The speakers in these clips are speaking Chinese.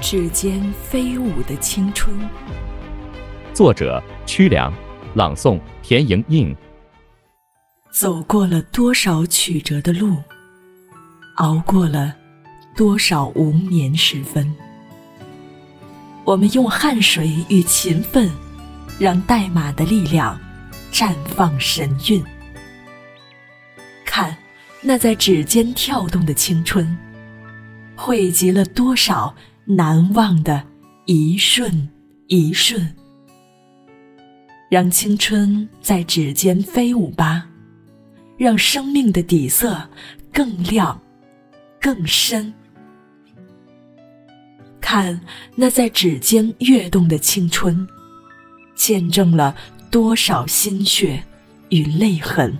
指尖飞舞的青春，作者曲梁，朗诵田莹莹。走过了多少曲折的路，熬过了多少无眠时分，我们用汗水与勤奋，让代码的力量绽放神韵。看，那在指尖跳动的青春，汇集了多少？难忘的一瞬一瞬，让青春在指尖飞舞吧，让生命的底色更亮更深。看那在指尖跃动的青春，见证了多少心血与泪痕。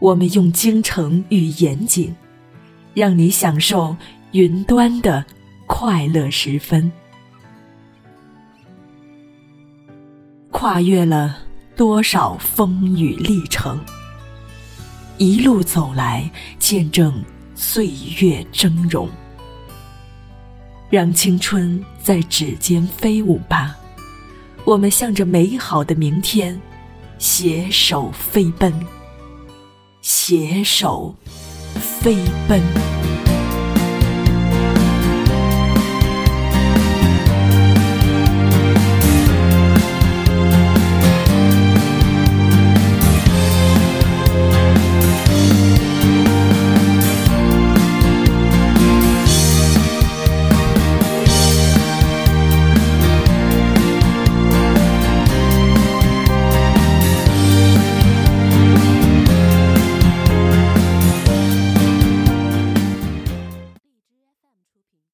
我们用精诚与严谨，让你享受。云端的快乐时分，跨越了多少风雨历程，一路走来，见证岁月峥嵘。让青春在指尖飞舞吧，我们向着美好的明天携手飞奔，携手飞奔。